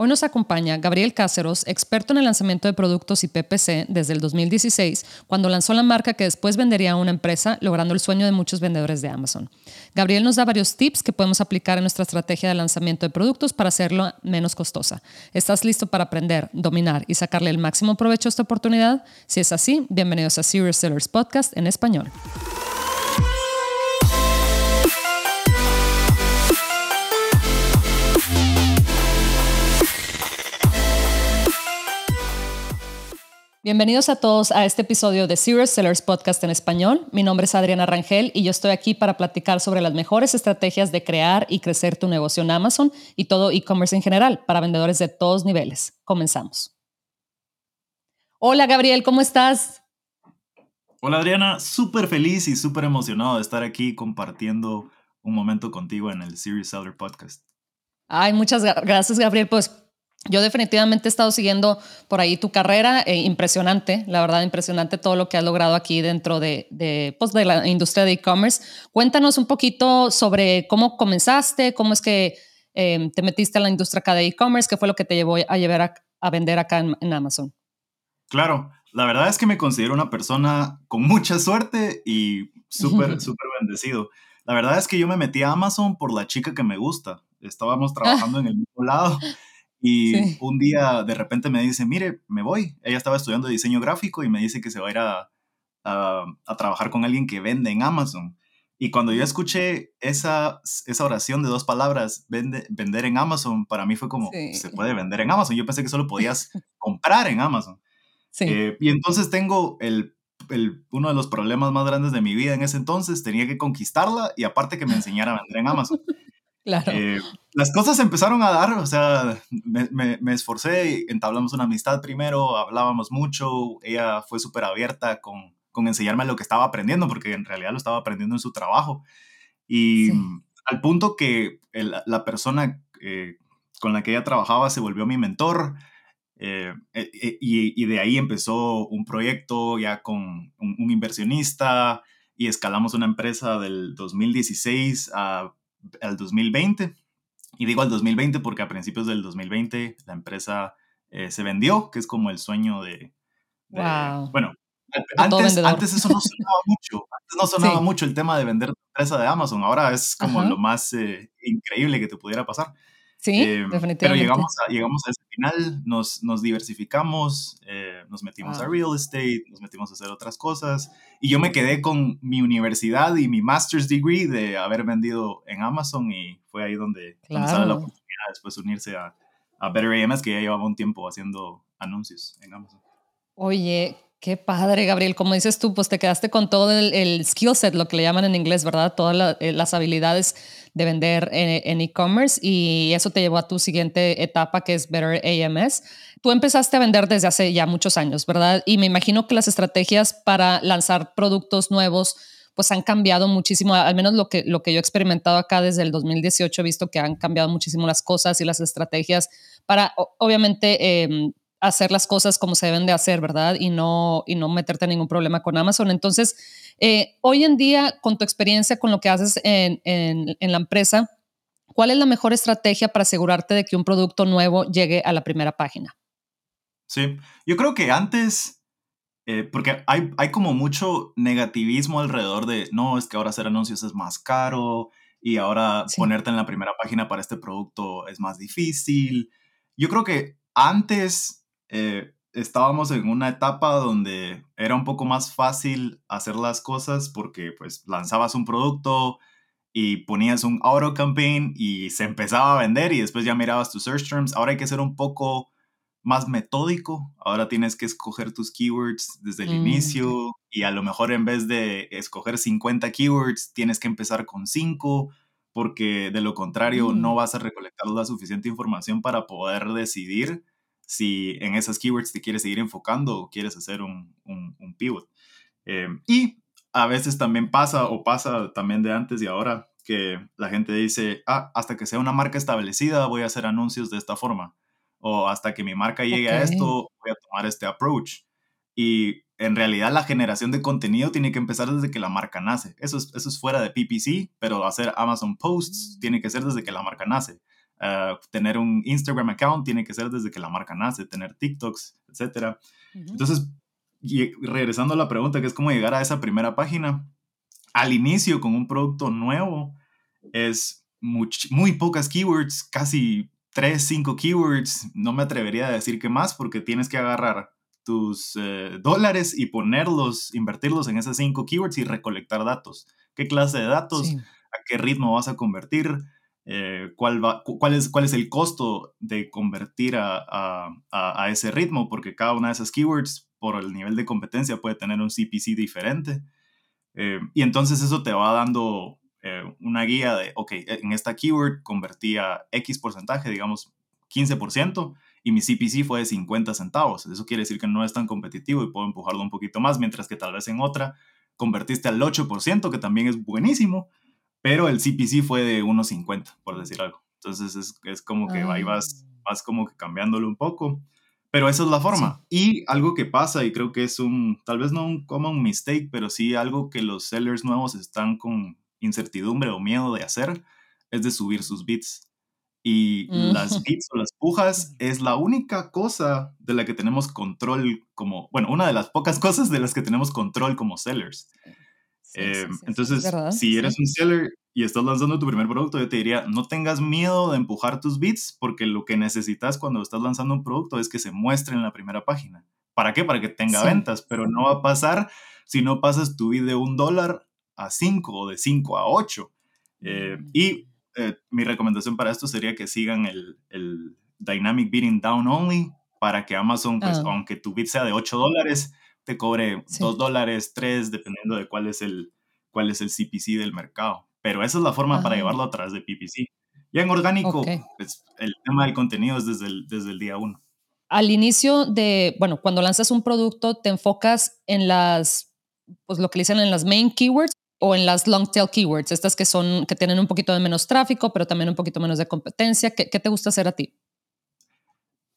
Hoy nos acompaña Gabriel Cáceros, experto en el lanzamiento de productos y PPC desde el 2016, cuando lanzó la marca que después vendería a una empresa, logrando el sueño de muchos vendedores de Amazon. Gabriel nos da varios tips que podemos aplicar en nuestra estrategia de lanzamiento de productos para hacerlo menos costosa. ¿Estás listo para aprender, dominar y sacarle el máximo provecho a esta oportunidad? Si es así, bienvenidos a Serious Sellers Podcast en español. Bienvenidos a todos a este episodio de Serious Sellers Podcast en español. Mi nombre es Adriana Rangel y yo estoy aquí para platicar sobre las mejores estrategias de crear y crecer tu negocio en Amazon y todo e-commerce en general para vendedores de todos niveles. Comenzamos. Hola Gabriel, ¿cómo estás? Hola Adriana, súper feliz y súper emocionado de estar aquí compartiendo un momento contigo en el Serious Seller Podcast. Ay, muchas gracias Gabriel. Pues yo definitivamente he estado siguiendo por ahí tu carrera, eh, impresionante, la verdad, impresionante todo lo que has logrado aquí dentro de, de, pues, de la industria de e-commerce. Cuéntanos un poquito sobre cómo comenzaste, cómo es que em, te metiste a la industria acá de e-commerce, qué fue lo que te llevó a llevar a, vender acá en, Amazon. Claro, la verdad es que me considero una persona con mucha suerte y súper, súper bendecido. La verdad es que yo me metí a Amazon por la chica que me gusta. Estábamos trabajando en el mismo lado y un día de repente me dice, mire, me voy. Ella estaba estudiando diseño gráfico y me dice que se va a ir a, a, trabajar con alguien que vende en Amazon. Y cuando yo escuché esa, esa oración de dos palabras, vende, vender en Amazon, para mí fue como, se puede vender en Amazon. Yo pensé que solo podías comprar en Amazon. Eh, y entonces tengo el, el, uno de los problemas más grandes de mi vida en ese entonces, tenía que conquistarla y aparte que me enseñara a vender en Amazon. Claro. Eh, las cosas empezaron a dar, o sea, me, me, me, esforcé, entablamos una amistad primero, hablábamos mucho, ella fue súper abierta con, con enseñarme lo que estaba aprendiendo, porque en realidad lo estaba aprendiendo en su trabajo. Y al punto que la persona eh, con la que ella trabajaba se volvió mi mentor, eh, y, y, de ahí empezó un proyecto ya con un, un inversionista y escalamos una empresa del 2016 a al 2020. Y digo al 2020 porque a principios del 2020 la empresa eh, se vendió, que es como el sueño de... Bueno, antes, antes, eso no sonaba mucho. Antes no sonaba mucho el tema de vender tu empresa de Amazon. Ahora es como lo más eh, increíble que te pudiera pasar. Sí, definitivamente. Em, pero llegamos a, llegamos a final, nos, nos diversificamos, eh, nos metimos a real estate, nos metimos a hacer otras cosas. Y yo me quedé con mi universidad y mi master's degree de haber vendido en Amazon y fue ahí donde, sale la oportunidad después unirse a, a Better AMS, que ya llevaba un tiempo haciendo anuncios en Amazon. Oye, Qué padre, Gabriel. Como dices tú, pues te quedaste con todo el, skill set, lo que le llaman en inglés, ¿verdad? Todas eh, las habilidades de vender en e-commerce y eso te llevó a tu siguiente etapa que es Better AMS. Tú empezaste a vender desde hace ya muchos años, ¿verdad? Y me imagino que las estrategias para lanzar productos nuevos pues han cambiado muchísimo, al menos lo que, lo que yo he experimentado acá desde el 2018, he visto que han cambiado muchísimo las cosas y las estrategias para, obviamente, em, hacer las cosas como se deben de hacer, ¿verdad? Y no, y no meterte en ningún problema con Amazon. Entonces, eh, hoy en día, con tu experiencia, con lo que haces en, en, la empresa, ¿cuál es la mejor estrategia para asegurarte de que un producto nuevo llegue a la primera página? Sí, yo creo que antes, eh, porque hay, hay como mucho negativismo alrededor de, no, es que ahora hacer anuncios es más caro y ahora ponerte en la primera página para este producto es más difícil. Yo creo que antes eh, estábamos en una etapa donde era un poco más fácil hacer las cosas porque pues lanzabas un producto y ponías un auto campaign y se empezaba a vender y después ya mirabas tus search terms. Ahora hay que ser un poco más metódico. Ahora tienes que escoger tus keywords desde el mm, inicio y a lo mejor en vez de escoger 50 keywords tienes que empezar con 5 porque de lo contrario no mm. vas a recolectar la suficiente información para poder decidir si en esas keywords te quieres seguir enfocando o quieres hacer un, un, pivot. Em, y a veces también pasa o pasa también de antes y ahora que la gente dice, ah, hasta que sea una marca establecida voy a hacer anuncios de esta forma. O hasta que mi marca llegue a esto voy a tomar este approach. Y en realidad la generación de contenido tiene que empezar desde que la marca nace. Eso es, eso es fuera de PPC, pero hacer Amazon Posts mm. tiene que ser desde que la marca nace Uh, tener un Instagram account tiene que ser desde que la marca nace, tener TikToks, etc. Entonces, y regresando a la pregunta, que es cómo llegar a esa primera página, al inicio con un producto nuevo es muy, pocas keywords, casi 3, 5 keywords, no me atrevería a decir que más porque tienes que agarrar tus eh, dólares y ponerlos, invertirlos en esas 5 keywords y recolectar datos. ¿Qué clase de datos? ¿A qué ritmo vas a convertir? Eh, ¿cuál, va, cuál, es, ¿Cuál es el costo de convertir a, a, a, ese ritmo? Porque cada una de esas keywords, por el nivel de competencia, puede tener un CPC diferente. Eh, y entonces eso te va dando eh, una guía de, ok, en esta keyword convertía X porcentaje, digamos 15%, y mi CPC fue de 50 centavos. Eso quiere decir que no es tan competitivo y puedo empujarlo un poquito más, mientras que tal vez en otra convertiste al 8%, que también es buenísimo, pero el CPC fue de 1.50, por decir algo. Entonces es, es como que ahí vas, ah. vas como que cambiándolo un poco. Pero esa es la forma. Y algo que pasa, y creo que es un, tal vez no un common mistake, pero sí algo que los sellers nuevos están con incertidumbre o miedo de hacer, es de subir sus bits. Y mm. las bits o las pujas es la única cosa de la que tenemos control como, bueno, una de las pocas cosas de las que tenemos control como sellers. Em, entonces, si eres un seller y estás lanzando tu primer producto, yo te diría, no tengas miedo de empujar tus bits, porque lo que necesitas cuando estás lanzando un producto es que se muestre en la primera página. ¿Para qué? Para que tenga ventas, pero no va a pasar si no pasas tu bid de un dólar a cinco o de cinco a ocho. Eh, mm. y eh, mi recomendación para esto sería que sigan el, el Dynamic Bidding Down Only para que Amazon, pues, ah. aunque tu bid sea de 8 dólares, te cobre 2 dólares, 3, dependiendo de cuál es, el, cuál es el CPC del mercado. Pero esa es la forma para llevarlo a través de PPC. Ya en orgánico, pues, el tema del contenido es desde el, desde el día uno. Al inicio de, bueno, cuando lanzas un producto, te enfocas en las, pues lo que dicen en las main keywords o en las long tail keywords, estas que son, que tienen un poquito de menos tráfico, pero también un poquito menos de competencia. ¿Qué, qué te gusta hacer a ti?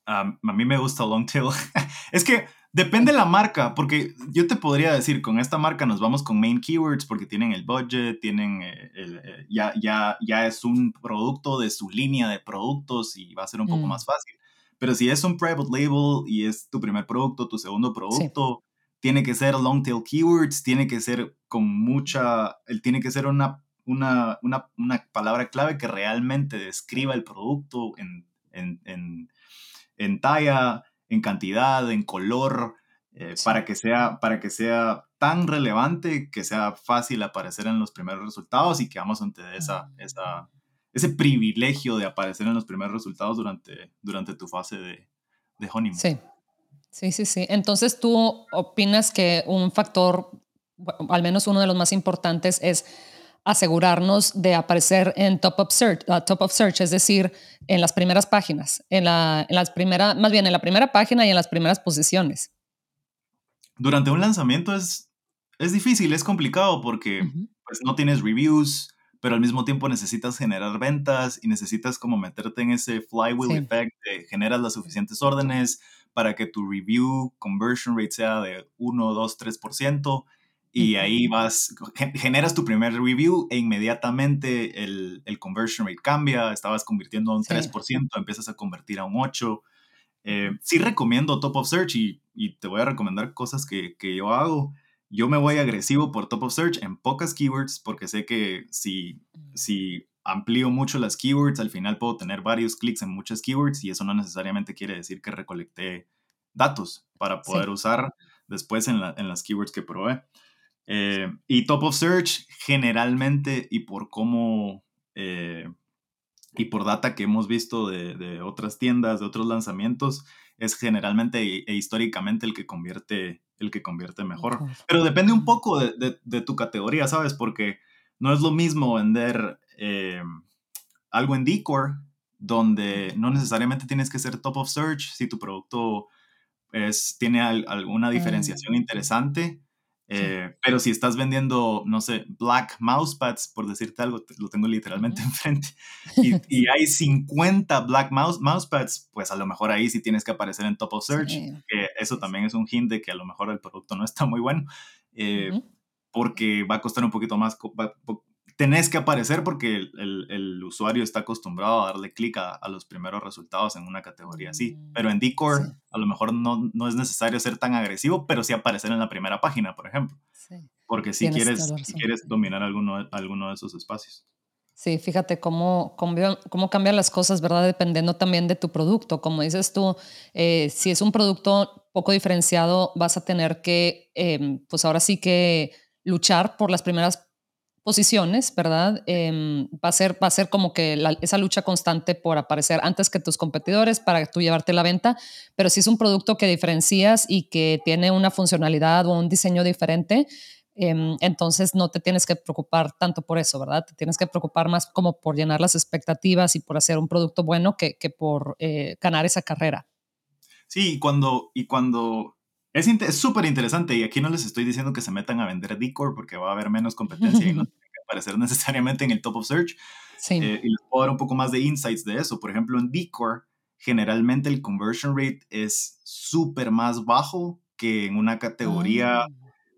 a mí me gusta long tail. es que Depende de la marca, porque yo te podría decir, con esta marca nos vamos con main keywords porque tienen el budget, tienen eh, eh, ya, ya, ya es un producto de su línea de productos y va a ser un poco mm. más fácil. Pero si es un private label y es tu primer producto, tu segundo producto, tiene que ser long tail keywords, tiene que ser con mucha, tiene que ser una, una, una, una palabra clave que realmente describa el producto en, en, en, en talla, en cantidad, en color, eh, para, que sea, para que sea tan relevante que sea fácil aparecer en los primeros resultados y que Amazon te dé esa, esa, ese privilegio de aparecer en los primeros resultados durante, durante tu fase de, de honeymoon. Sí, sí, sí, sí. Entonces tú opinas que un factor, al menos uno de los más importantes, es asegurarnos de aparecer en top of search, uh, top of search es decir, en las primeras páginas, en, la, en las primeras, más bien en la primera página y en las primeras posiciones. Durante un lanzamiento es, es difícil, es complicado porque pues, no tienes reviews, pero al mismo tiempo necesitas generar ventas y necesitas como meterte en ese flywheel effect de generas las suficientes órdenes para que tu review conversion rate sea de 1, 2, 3% y ahí vas, generas tu primer review e inmediatamente el, el conversion rate cambia, estabas convirtiendo a un 3%, empiezas a convertir a un 8%. Eh, sí recomiendo Top of Search y, y, te voy a recomendar cosas que, que, yo hago. Yo me voy agresivo por Top of Search en pocas keywords porque sé que si, mm. si amplío mucho las keywords, al final puedo tener varios clics en muchas keywords y eso no necesariamente quiere decir que recolecté datos para poder usar después en, la, en, las keywords que probé. Eh, y Top of Search generalmente y por cómo eh, y por data que hemos visto de, otras tiendas, de otros lanzamientos, es generalmente e, históricamente el que convierte, el que convierte mejor. Pero depende un poco de, tu categoría, ¿sabes? Porque no es lo mismo vender eh, algo en Decor, donde no necesariamente tienes que ser top of search si tu producto es, tiene alguna diferenciación interesante eh, pero si estás vendiendo, no sé, black mousepads, por decirte algo, lo tengo literalmente enfrente, y, hay 50 black mouse, mousepads, pues a lo mejor ahí sí tienes que aparecer en top of search, que eso también es un hint de que a lo mejor el producto no está muy bueno, eh, porque va a costar un poquito más, tenés que aparecer porque el, el, usuario está acostumbrado a darle clic a, a, los primeros resultados en una categoría así. Mm, pero en Decor a lo mejor no, no, es necesario ser tan agresivo, pero sí aparecer en la primera página, por ejemplo. Porque si quieres, si quieres dominar alguno, alguno de esos espacios. Sí, fíjate cómo, cómo, cambian las cosas, ¿verdad? Dependiendo también de tu producto. Como dices tú, eh, si es un producto poco diferenciado, vas a tener que, em, pues ahora sí que luchar por las primeras posiciones, ¿verdad? Em, va, a ser, va a ser como que esa lucha constante por aparecer antes que tus competidores para tú llevarte la venta, pero si es un producto que diferencias y que tiene una funcionalidad o un diseño diferente, em, entonces no te tienes que preocupar tanto por eso, ¿verdad? Te tienes que preocupar más como por llenar las expectativas y por hacer un producto bueno que, que por eh, ganar esa carrera. Sí, y cuando, y cuando es súper interesante y aquí no les estoy diciendo que se metan a vender Decor porque va a haber menos competencia y no tiene que aparecer necesariamente en el top of search. Sí. Eh, y les puedo dar un poco más de insights de eso. Por ejemplo, en Decor, generalmente el conversion rate es súper más bajo que en una categoría ah.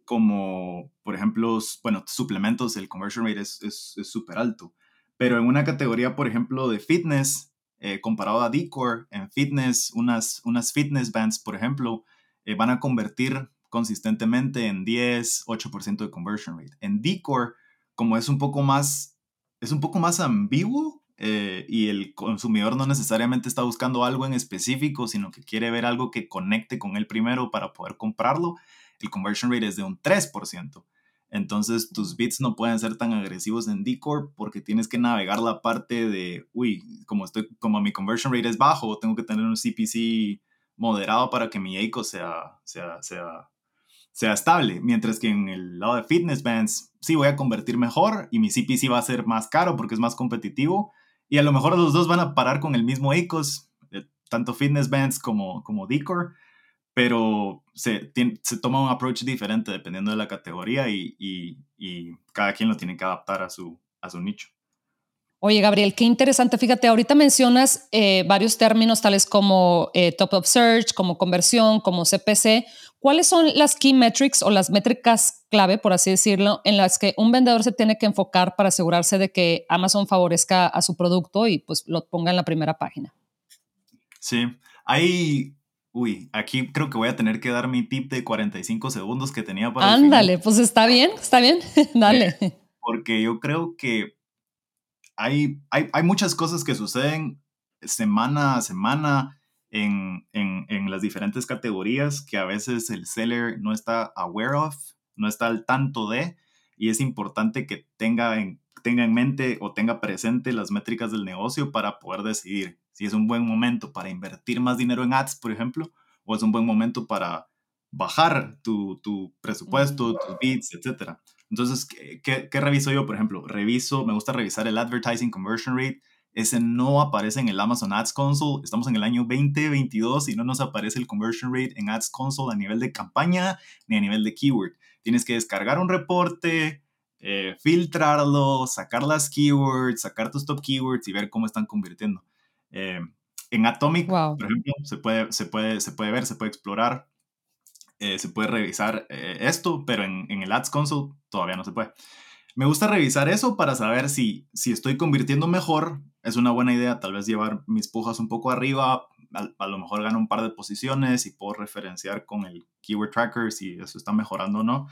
como, por ejemplo, bueno, suplementos, el conversion rate es súper alto. Pero en una categoría, por ejemplo, de fitness, eh, comparado a Decor, en fitness, unas, unas fitness bands, por ejemplo, eh, van a convertir consistentemente en 10, 8% de conversion rate. En Decor, como es un poco más, es un poco más ambiguo eh, y el consumidor no necesariamente está buscando algo en específico, sino que quiere ver algo que conecte con él primero para poder comprarlo, el conversion rate es de un 3%. Entonces tus bits no pueden ser tan agresivos en Decor porque tienes que navegar la parte de, uy, como, estoy, como mi conversion rate es bajo, tengo que tener un CPC moderado para que mi ACO sea, sea, sea, sea estable. Mientras que en el lado de fitness bands, sí voy a convertir mejor y mi CPC va a ser más caro porque es más competitivo. Y a lo mejor los dos van a parar con el mismo ACOS, eh, tanto fitness bands como, como Decor, pero se, se toma un approach diferente dependiendo de la categoría y, y, y cada quien lo tiene que adaptar a su, a su nicho. Oye, Gabriel, qué interesante. Fíjate, ahorita mencionas eh, varios términos tales como eh, top of search, como conversión, como CPC. ¿Cuáles son las key metrics o las métricas clave, por así decirlo, en las que un vendedor se tiene que enfocar para asegurarse de que Amazon favorezca a su producto y pues lo ponga en la primera página? Sí, hay Uy, aquí creo que voy a tener que dar mi tip de 45 segundos que tenía para... Ándale, pues está bien, está bien, dale. Porque yo creo que hay, hay, hay, muchas cosas que suceden semana a semana en, en, en, las diferentes categorías que a veces el seller no está aware of, no está al tanto de, y es importante que tenga en, tenga en mente o tenga presente las métricas del negocio para poder decidir si es un buen momento para invertir más dinero en ads, por ejemplo, o es un buen momento para bajar tu, tu presupuesto, tus bits, etcétera. Entonces, ¿qué, ¿qué, reviso yo? Por ejemplo, reviso, me gusta revisar el Advertising Conversion Rate. Ese no aparece en el Amazon Ads Console. Estamos en el año 2022 y no nos aparece el conversion rate en Ads Console a nivel de campaña ni a nivel de keyword. Tienes que descargar un reporte, eh, filtrarlo, sacar las keywords, sacar tus top keywords y ver cómo están convirtiendo. Eh, en Atomic, por ejemplo, se puede, se, puede, se puede ver, se puede explorar eh, se puede revisar eh, esto, pero en, el Ads Console todavía no se puede. Me gusta revisar eso para saber si, si estoy convirtiendo mejor. Es una buena idea tal vez llevar mis pujas un poco arriba. A, lo mejor gano un par de posiciones y puedo referenciar con el Keyword Tracker si eso está mejorando o no.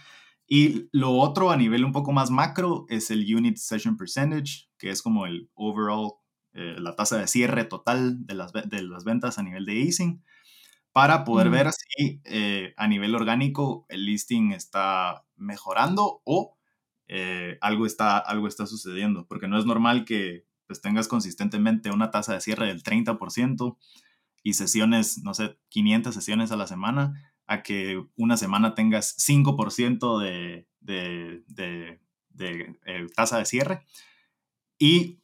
Y lo otro a nivel un poco más macro es el Unit Session Percentage, que es como el overall, eh, la tasa de cierre total de las, de las ventas a nivel de easing para poder ver si eh, a nivel orgánico el listing está mejorando o eh, algo, está, algo está sucediendo, porque no es normal que pues, tengas consistentemente una tasa de cierre del 30% y sesiones, no sé, 500 sesiones a la semana, a que una semana tengas 5% de, de, de, de eh, tasa de cierre y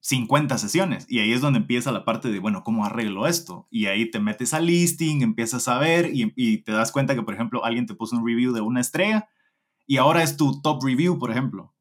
50 eh, sesiones. Y ahí es donde empieza la parte de, bueno, ¿cómo arreglo esto? Y ahí te metes al listing, empiezas a ver y, te das cuenta que, por ejemplo, alguien te puso un review de una estrella y ahora es tu top review, por ejemplo.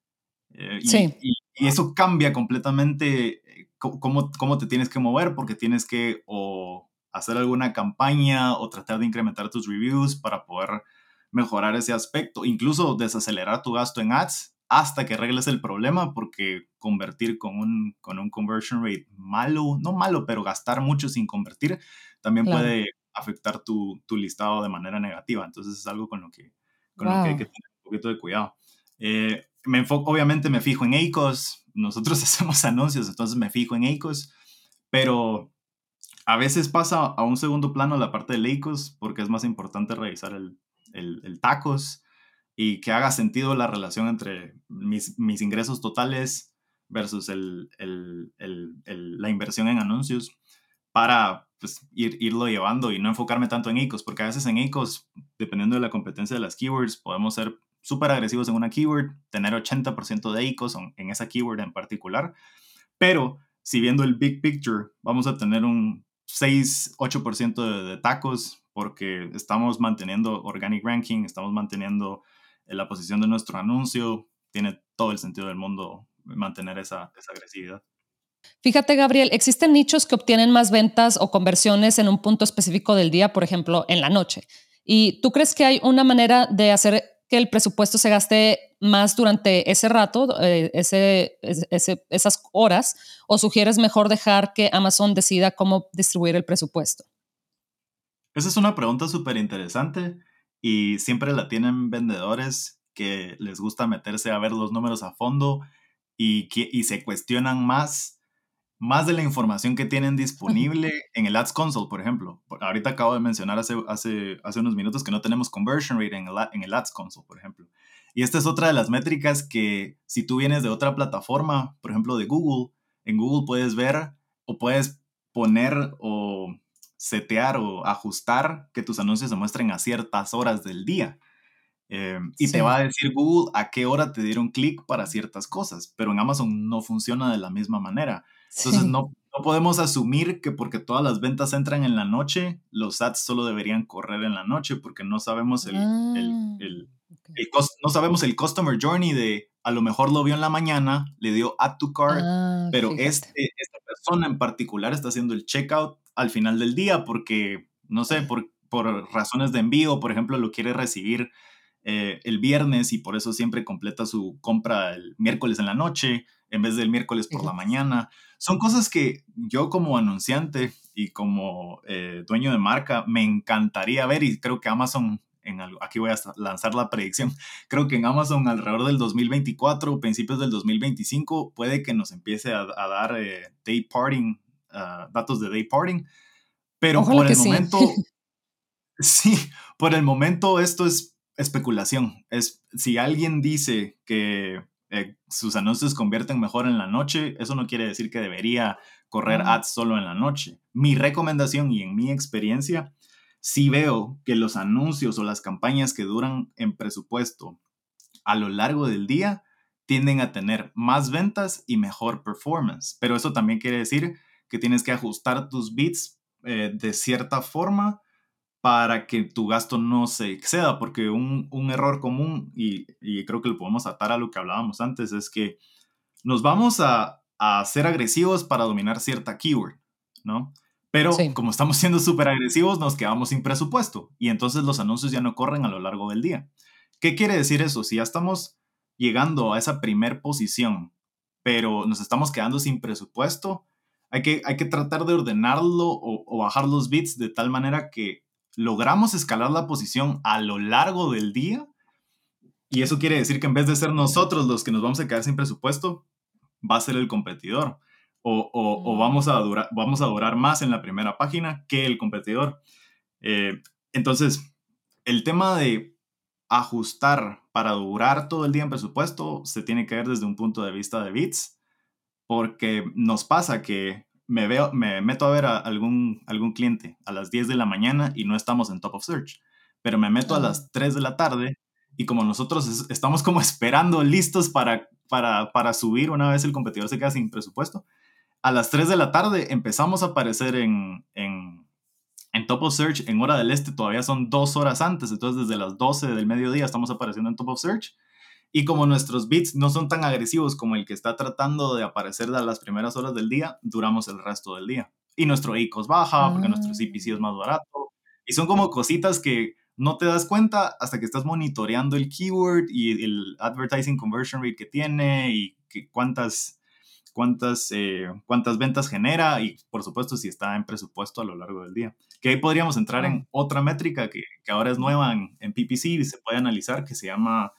Eh, y, sí. y, eso cambia completamente eh, cómo, cómo te tienes que mover porque tienes que o hacer alguna campaña o tratar de incrementar tus reviews para poder mejorar ese aspecto, incluso desacelerar tu gasto en ads hasta que arregles el problema, porque convertir con un, con un conversion rate malo, no malo, pero gastar mucho sin convertir, también puede afectar tu, tu, listado de manera negativa. Entonces es algo con lo que, con lo que hay que tener un poquito de cuidado. Eh, me enfoco, obviamente me fijo en ACOS, nosotros hacemos anuncios, entonces me fijo en ACOS, pero a veces pasa a un segundo plano la parte de ACOS porque es más importante revisar el, el, el tacos y que haga sentido la relación entre mis, mis ingresos totales versus el, la inversión en anuncios para pues, ir, irlo llevando y no enfocarme tanto en ICOs, porque a veces en ICOs, dependiendo de la competencia de las keywords, podemos ser súper agresivos en una keyword, tener 80% de ICOs en esa keyword en particular, pero si viendo el big picture, vamos a tener un 6-8% de, de tacos porque estamos manteniendo organic ranking, estamos manteniendo eh, la posición de nuestro anuncio, tiene todo el sentido del mundo mantener esa, esa agresividad. Fíjate, Gabriel, existen nichos que obtienen más ventas o conversiones en un punto específico del día, por ejemplo, en la noche. ¿Y tú crees que hay una manera de hacer que el presupuesto se gaste más durante ese rato, eh, ese, ese, esas horas, o sugieres mejor dejar que Amazon decida cómo distribuir el presupuesto? Esa es una pregunta súper interesante y siempre la tienen vendedores que les gusta meterse a ver los números a fondo y, y se cuestionan más, más de la información que tienen disponible en el Ads Console, por ejemplo. Ahorita acabo de mencionar hace, hace, hace unos minutos que no tenemos conversion rate en el, en el Ads Console, por ejemplo. Y esta es otra de las métricas que si tú vienes de otra plataforma, por ejemplo de Google, en Google puedes ver o puedes poner o setear o ajustar que tus anuncios se muestren a ciertas horas del día. Eh, y te va a decir Google a qué hora te dieron clic para ciertas cosas, pero en Amazon no funciona de la misma manera. Entonces no, no, podemos asumir que porque todas las ventas entran en la noche, los ads solo deberían correr en la noche porque no sabemos el, el, ah, el, no sabemos el customer journey de a lo mejor lo vio en la mañana, le dio add to cart, ah, pero este, esta persona en particular está haciendo el checkout al final del día porque, no sé, por, por razones de envío, por ejemplo, lo quiere recibir eh, el viernes y por eso siempre completa su compra el miércoles en la noche en vez del miércoles por la mañana. Son cosas que yo como anunciante y como eh, dueño de marca me encantaría ver y creo que Amazon, en aquí voy a lanzar la predicción, creo que en Amazon alrededor del 2024 principios del 2025 puede que nos empiece a, dar eh, day parting Ah, datos de day parting. Pero por el momento, sí. por el momento esto es especulación. Es, si alguien dice que eh, sus anuncios convierten mejor en la noche, eso no quiere decir que debería correr ads solo en la noche. Mi recomendación y en mi experiencia, si veo que los anuncios o las campañas que duran en presupuesto a lo largo del día tienden a tener más ventas y mejor performance. Pero eso también quiere decir que tienes que ajustar tus bits eh, de cierta forma para que tu gasto no se exceda, porque un, error común, y, creo que lo podemos atar a lo que hablábamos antes, es que nos vamos a, ser agresivos para dominar cierta keyword, ¿no? Pero como estamos siendo súper agresivos, nos quedamos sin presupuesto y entonces los anuncios ya no corren a lo largo del día. ¿Qué quiere decir eso? Si ya estamos llegando a esa primer posición, pero nos estamos quedando sin presupuesto, hay que, hay que tratar de ordenarlo o, bajar los bits de tal manera que logramos escalar la posición a lo largo del día. Y eso quiere decir que en vez de ser nosotros los que nos vamos a quedar sin presupuesto, va a ser el competidor. O, o, vamos, a durar, vamos a durar más en la primera página que el competidor. Eh, entonces, el tema de ajustar para durar todo el día en presupuesto se tiene que ver desde un punto de vista de bits porque nos pasa que me, veo, me meto a ver a algún, algún cliente a las 10 de la mañana y no estamos en top of search, pero me meto a las 3 de la tarde y como nosotros estamos como esperando listos para, para, para subir una vez el competidor se queda sin presupuesto, a las 3 de la tarde empezamos a aparecer en, en, en Top of Search en hora del este, todavía son dos horas antes, entonces desde las 12 del mediodía estamos apareciendo en Top of Search y como nuestros bits no son tan agresivos como el que está tratando de aparecer a las primeras horas del día, duramos el resto del día. Y nuestro ICOS baja porque nuestro CPC es más barato. Y son como cositas que no te das cuenta hasta que estás monitoreando el keyword y el advertising conversion rate que tiene y que cuántas, cuántas, eh, cuántas ventas genera y por supuesto si está en presupuesto a lo largo del día. Que ahí podríamos entrar en otra métrica que, que ahora es nueva en, en, PPC y se puede analizar que se llama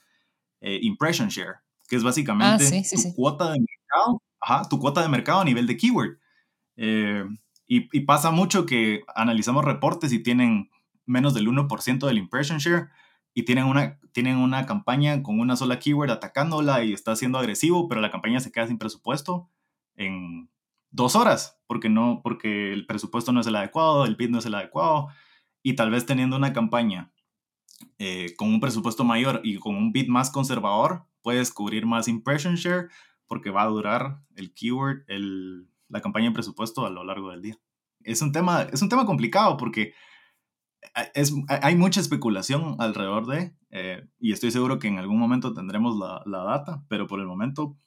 eh, impression share, que es básicamente ah, tu cuota de mercado, ajá, tu cuota de mercado a nivel de keyword. Eh, y, y, pasa mucho que analizamos reportes y tienen menos del 1% del impression share y tienen una, tienen una campaña con una sola keyword atacándola y está siendo agresivo, pero la campaña se queda sin presupuesto en dos horas, porque, no, porque el presupuesto no es el adecuado, el bid no es el adecuado, y tal vez teniendo una campaña eh, con un presupuesto mayor y con un bid más conservador, puedes cubrir más impression share porque va a durar el keyword, el, la campaña en presupuesto a lo largo del día. Es un tema, es un tema complicado porque es, hay mucha especulación alrededor de, eh, y estoy seguro que en algún momento tendremos la, la, data, pero por el momento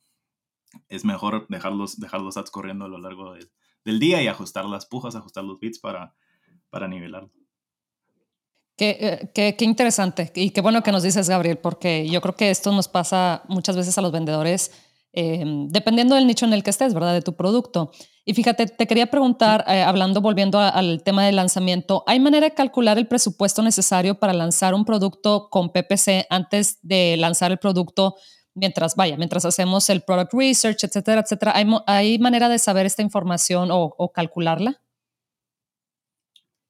es mejor dejarlos, dejar los ads corriendo a lo largo del día y ajustar las pujas, ajustar los bits para, para nivelarlo. Qué, eh, qué, interesante y qué bueno que nos dices, Gabriel, porque yo creo que esto nos pasa muchas veces a los vendedores, eh, dependiendo del nicho en el que estés, ¿verdad? De tu producto. Y fíjate, te quería preguntar, eh, hablando, volviendo al tema del lanzamiento, ¿hay manera de calcular el presupuesto necesario para lanzar un producto con PPC antes de lanzar el producto? Mientras, vaya, mientras hacemos el product research, etcétera, etcétera, ¿hay, hay manera de saber esta información o calcularla?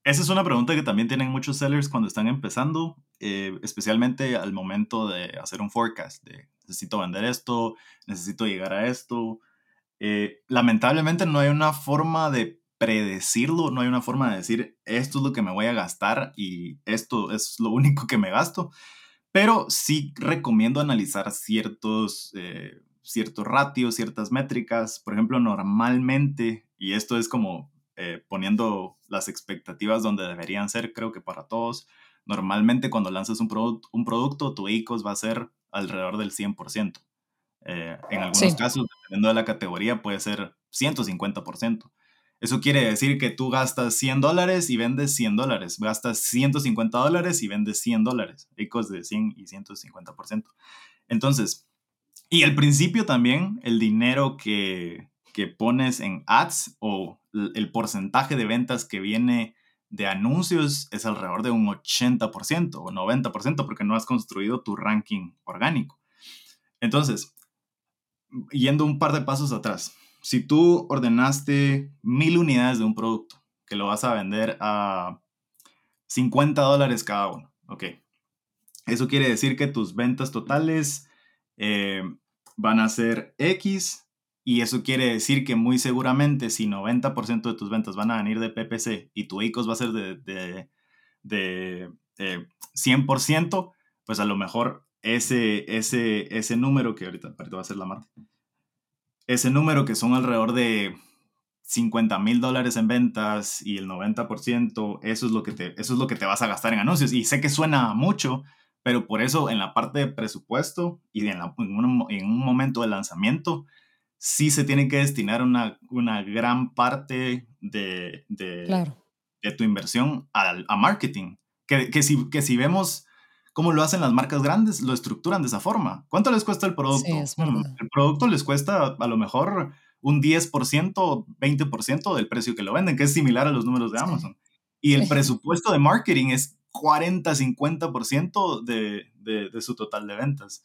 Esa es una pregunta que también tienen muchos sellers cuando están empezando, eh, especialmente al momento de hacer un forecast, necesito vender esto, necesito llegar a esto, eh, lamentablemente no hay una forma de predecirlo, no hay una forma de decir esto es lo que me voy a gastar y esto es lo único que me gasto, pero sí recomiendo analizar ciertos, eh, ciertos ratios, ciertas métricas. Por ejemplo, normalmente, y esto es como eh, poniendo las expectativas donde deberían ser, creo que para todos, normalmente cuando lanzas un, un producto, tu ICOS va a ser alrededor del 100%. Eh, en algunos casos, dependiendo de la categoría, puede ser 150%. Eso quiere decir que tú gastas 100 dólares y vendes 100 dólares. Gastas 150 dólares y vendes 100 dólares. Ecos de 100 y 150%. Entonces, y al principio también, el dinero que, que pones en ads o el porcentaje de ventas que viene de anuncios es alrededor de un 80% o 90% porque no has construido tu ranking orgánico. Entonces, yendo un par de pasos atrás, si tú ordenaste mil unidades de un producto que lo vas a vender a 50 dólares cada uno, ok. Eso quiere decir que tus ventas totales eh, van a ser X y eso quiere decir que muy seguramente si 90% de tus ventas van a venir de PPC y tu ICOS va a ser de, de, de 100%, eh, pues a lo mejor ese, ese, ese número que ahorita, va a ser la mate, ese número que son alrededor de 50 mil dólares en ventas y el 90%, eso es, lo que te, eso es lo que te vas a gastar en anuncios. Y sé que suena mucho, pero por eso en la parte de presupuesto y en, un, momento de lanzamiento, sí se tiene que destinar una, una gran parte de, de, de tu inversión a, a marketing. Que, que, si, que si vemos ¿Cómo lo hacen las marcas grandes? Lo estructuran de esa forma. ¿Cuánto les cuesta el producto? Mm, el producto les cuesta a lo mejor un 10%, 20% del precio que lo venden, que es similar a los números de Amazon. Y el presupuesto de marketing es 40, 50% de, de, de, su total de ventas.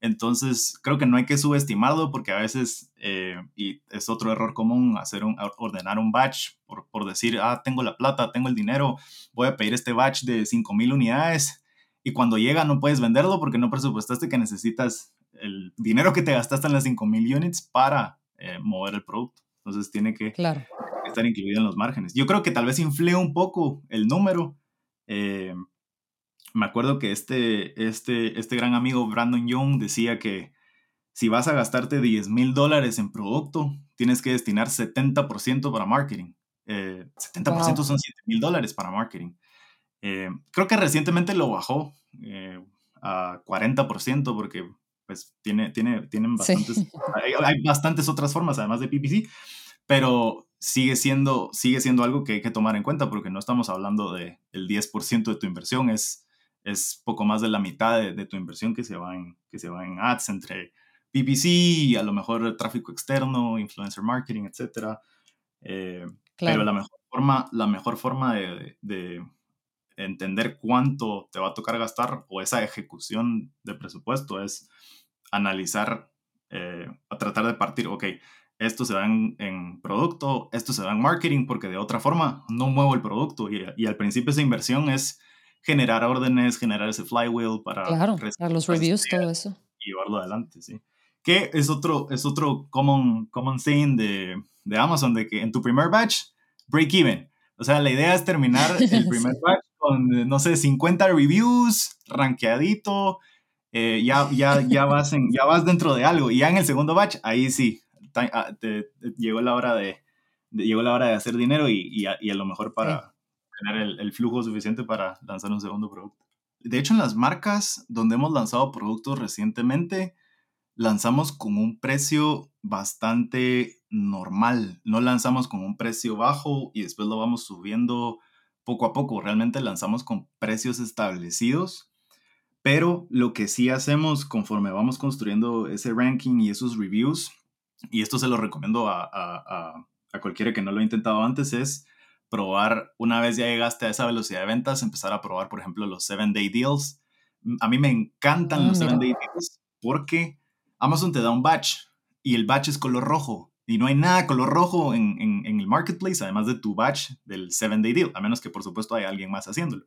Entonces, creo que no hay que subestimarlo porque a veces, eh, y es otro error común, hacer un, ordenar un batch por, por, decir, ah, tengo la plata, tengo el dinero, voy a pedir este batch de 5,000 unidades y cuando llega no puedes venderlo porque no presupuestaste que necesitas el dinero que te gastaste en las 5000 units para eh, mover el producto. Entonces tiene que estar incluido en los márgenes. Yo creo que tal vez inflé un poco el número. Eh, me acuerdo que este, este, este gran amigo Brandon Young decía que si vas a gastarte 10 mil dólares en producto, tienes que destinar 70% para marketing. 70% eh, son 7 mil dólares para marketing. Eh, creo que recientemente lo bajó eh, a 40% porque pues tiene, tiene, tienen bastantes, hay, bastantes otras formas además de PPC, pero sigue siendo, sigue siendo algo que hay que tomar en cuenta porque no estamos hablando del 10% de tu inversión, es es poco más de la mitad de, tu inversión que se, va en, que se va en ads entre PPC, a lo mejor tráfico externo, influencer marketing, etc. Eh, pero la mejor forma, la mejor forma de, entender cuánto te va a tocar gastar o esa ejecución de presupuesto es analizar, eh, a tratar de partir, ok, esto se da en, producto, esto se da en marketing, porque de otra forma no muevo el producto. Y, y al principio esa inversión es generar órdenes, generar ese flywheel para, claro, para los reviews, todo eso. Y llevarlo adelante, sí. Que es otro, es otro common, common saying de, de Amazon, de que en tu primer batch, break even. O sea, la idea es terminar el primer batch con, no sé, 50 reviews, rankeadito, eh, ya, ya, ya, vas en, ya vas dentro de algo. Y ya en el segundo batch, ahí sí, Ah, llegó la hora de, llegó la hora de hacer dinero y, a, lo mejor para tener el, flujo suficiente para lanzar un segundo producto. De hecho, en las marcas donde hemos lanzado productos recientemente, lanzamos con un precio bastante normal. No lanzamos con un precio bajo y después lo vamos subiendo poco a poco. Realmente lanzamos con precios establecidos. Pero lo que sí hacemos conforme vamos construyendo ese ranking y esos reviews y esto se lo recomiendo a, a, a, cualquiera que no lo ha intentado antes, es probar, una vez ya llegaste a esa velocidad de ventas, empezar a probar, por ejemplo, los 7-day deals. A mí me encantan los 7-day ah, deals porque Amazon te da un batch y el batch es color rojo y no hay nada color rojo en, en, en el marketplace, además de tu batch del 7-day deal, a menos que por supuesto haya alguien más haciéndolo.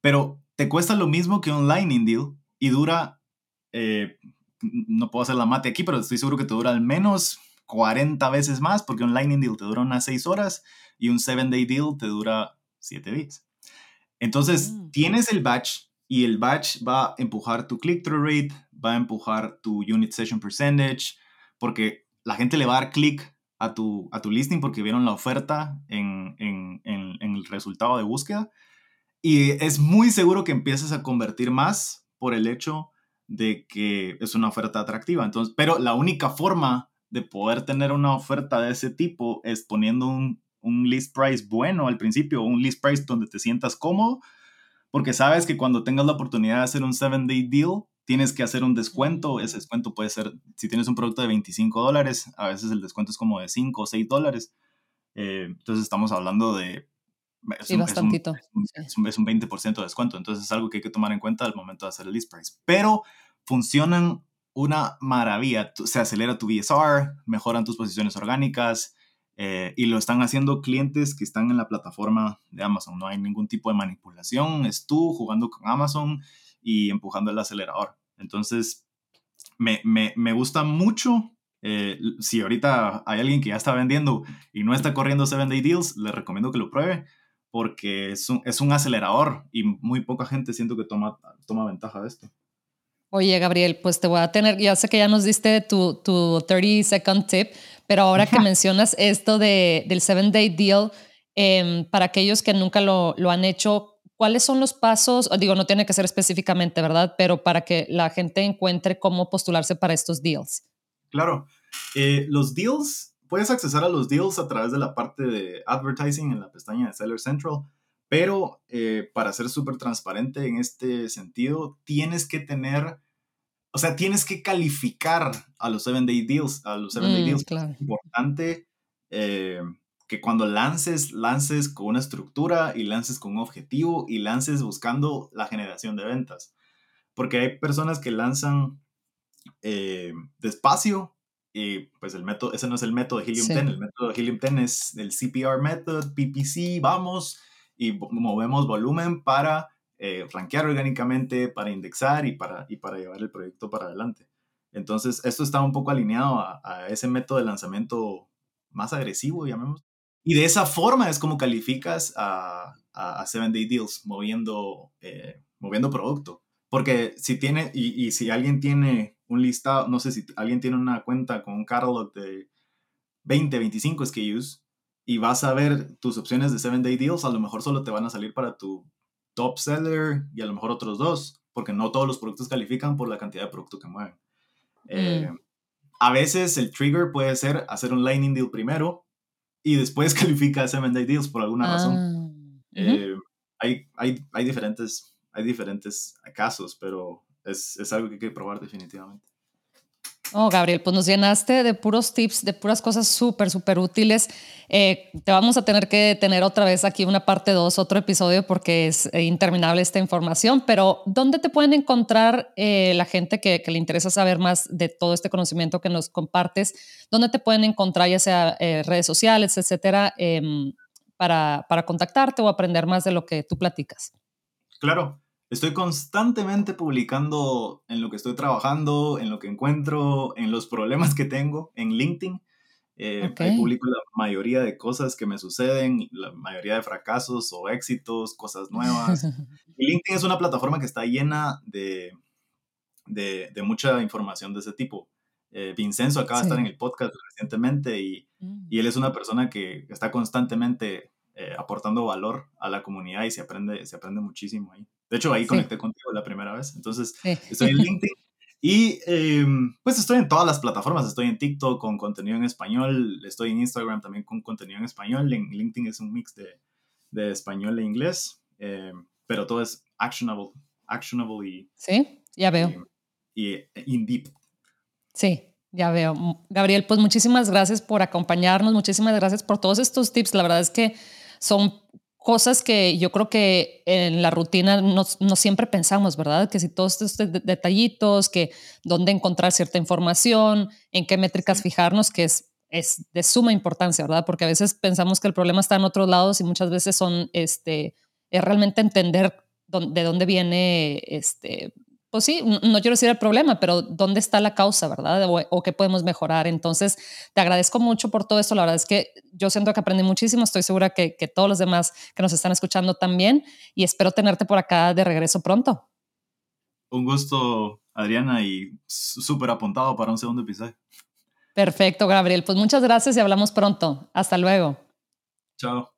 Pero te cuesta lo mismo que un lightning deal y dura eh, no puedo hacer la mate aquí, pero estoy seguro que te dura al menos 40 veces más, porque un Lightning Deal te dura unas 6 horas y un 7-Day Deal te dura 7 días. Entonces, mm. tienes el batch y el batch va a empujar tu click-through rate, va a empujar tu unit session percentage, porque la gente le va a dar clic a tu, a tu listing porque vieron la oferta en, en, en, en el resultado de búsqueda. Y es muy seguro que empieces a convertir más por el hecho de que es una oferta atractiva. Entonces, pero la única forma de poder tener una oferta de ese tipo es poniendo un, un list price bueno al principio, un list price donde te sientas cómodo, porque sabes que cuando tengas la oportunidad de hacer un 7-day deal, tienes que hacer un descuento. Ese descuento puede ser, si tienes un producto de 25 dólares, a veces el descuento es como de 5 o 6 dólares. Eh, entonces estamos hablando de... Es un, bastantito. Es un, es un 20% de descuento. Entonces es algo que hay que tomar en cuenta al momento de hacer el list price. Pero funcionan una maravilla. Se acelera tu VSR, mejoran tus posiciones orgánicas eh, y lo están haciendo clientes que están en la plataforma de Amazon. No hay ningún tipo de manipulación. Es tú jugando con Amazon y empujando el acelerador. Entonces, me, me, me gusta mucho. Eh, si ahorita hay alguien que ya está vendiendo y no está corriendo 7 Day Deals, le recomiendo que lo pruebe porque es un, es un acelerador y muy poca gente siento que toma, toma ventaja de esto. Oye, Gabriel, pues te voy a tener, ya sé que ya nos diste tu, tu 30 second tip, pero ahora que mencionas esto de, del 7 day deal, em, para aquellos que nunca lo, lo, han hecho, ¿cuáles son los pasos? Digo, no tiene que ser específicamente, ¿verdad? Pero para que la gente encuentre cómo postularse para estos deals. Claro. Eh, los deals, puedes accesar a los deals a través de la parte de advertising en la pestaña de Seller Central. Pero eh, para ser súper transparente en este sentido, tienes que tener, o sea, tienes que calificar a los 7-day deals. A los 7-day mm, deals es importante eh, que cuando lances, lances con una estructura y lances con un objetivo y lances buscando la generación de ventas. Porque hay personas que lanzan eh, despacio y pues el método, ese no es el método de Helium 10, el método de Helium 10 es el CPR method, PPC, vamos, y movemos volumen para eh, rankear orgánicamente, para indexar y para, y para llevar el proyecto para adelante. Entonces, esto está un poco alineado a, ese método de lanzamiento más agresivo, llamemos. Y de esa forma es como calificas a, a, Seven Day Deals, moviendo, eh, moviendo producto. Porque si tiene, y, y, si alguien tiene un listado, no sé si alguien tiene una cuenta con un catalog de 20, 25 SKUs, y vas a ver tus opciones de 7 Day Deals, a lo mejor solo te van a salir para tu top seller y a lo mejor otros dos, porque no todos los productos califican por la cantidad de producto que mueven. Eh, mm. a veces el trigger puede ser hacer un Lightning Deal primero y después califica 7 Day Deals por alguna razón. Ah, eh, hay, hay, hay, diferentes hay diferentes casos, pero es, es algo que hay que probar definitivamente. Oh, Gabriel, pues nos llenaste de puros tips, de puras cosas súper, súper útiles. Eh, te vamos a tener que tener otra vez aquí una parte 2, otro episodio, porque es eh, interminable esta información, pero ¿dónde te pueden encontrar eh, la gente que, le interesa saber más de todo este conocimiento que nos compartes? ¿Dónde te pueden encontrar, ya sea redes sociales, etcétera, em, para, para contactarte o aprender más de lo que tú platicas? Claro, Estoy constantemente publicando en lo que estoy trabajando, en lo que encuentro, en los problemas que tengo en LinkedIn. Eh, Ahí publico la mayoría de cosas que me suceden, la mayoría de fracasos o éxitos, cosas nuevas. y LinkedIn es una plataforma que está llena de, de, mucha información de ese tipo. Eh, Vincenzo acaba de estar en el podcast recientemente y, mm. y, él es una persona que está constantemente eh, aportando valor a la comunidad y se aprende, se aprende muchísimo ahí. De hecho, ahí conecté contigo la primera vez. Entonces, estoy en LinkedIn. Y em, pues estoy en todas las plataformas, estoy en TikTok con contenido en español, estoy en Instagram también con contenido en español, en LinkedIn es un mix de, de español e inglés, em, pero todo es actionable, actionable y... Sí, ya veo. Y, y in deep. Sí, ya veo. Gabriel, pues muchísimas gracias por acompañarnos, muchísimas gracias por todos estos tips, la verdad es que son cosas que yo creo que en la rutina no, siempre pensamos, ¿verdad? Que si todos estos detallitos, que dónde encontrar cierta información, en qué métricas fijarnos, que es, es de suma importancia, ¿verdad? Porque a veces pensamos que el problema está en otros lados y muchas veces son, este, es realmente entender de dónde viene, este, pues sí, no quiero decir el problema, pero ¿dónde está la causa, verdad? O, qué podemos mejorar. Entonces, te agradezco mucho por todo esto. La verdad es que yo siento que aprendí muchísimo. Estoy segura que, que todos los demás que nos están escuchando también. Y espero tenerte por acá de regreso pronto. Un gusto, Adriana, y súper apuntado para un segundo episodio. Perfecto, Gabriel. Pues muchas gracias y hablamos pronto. Hasta luego. Chao.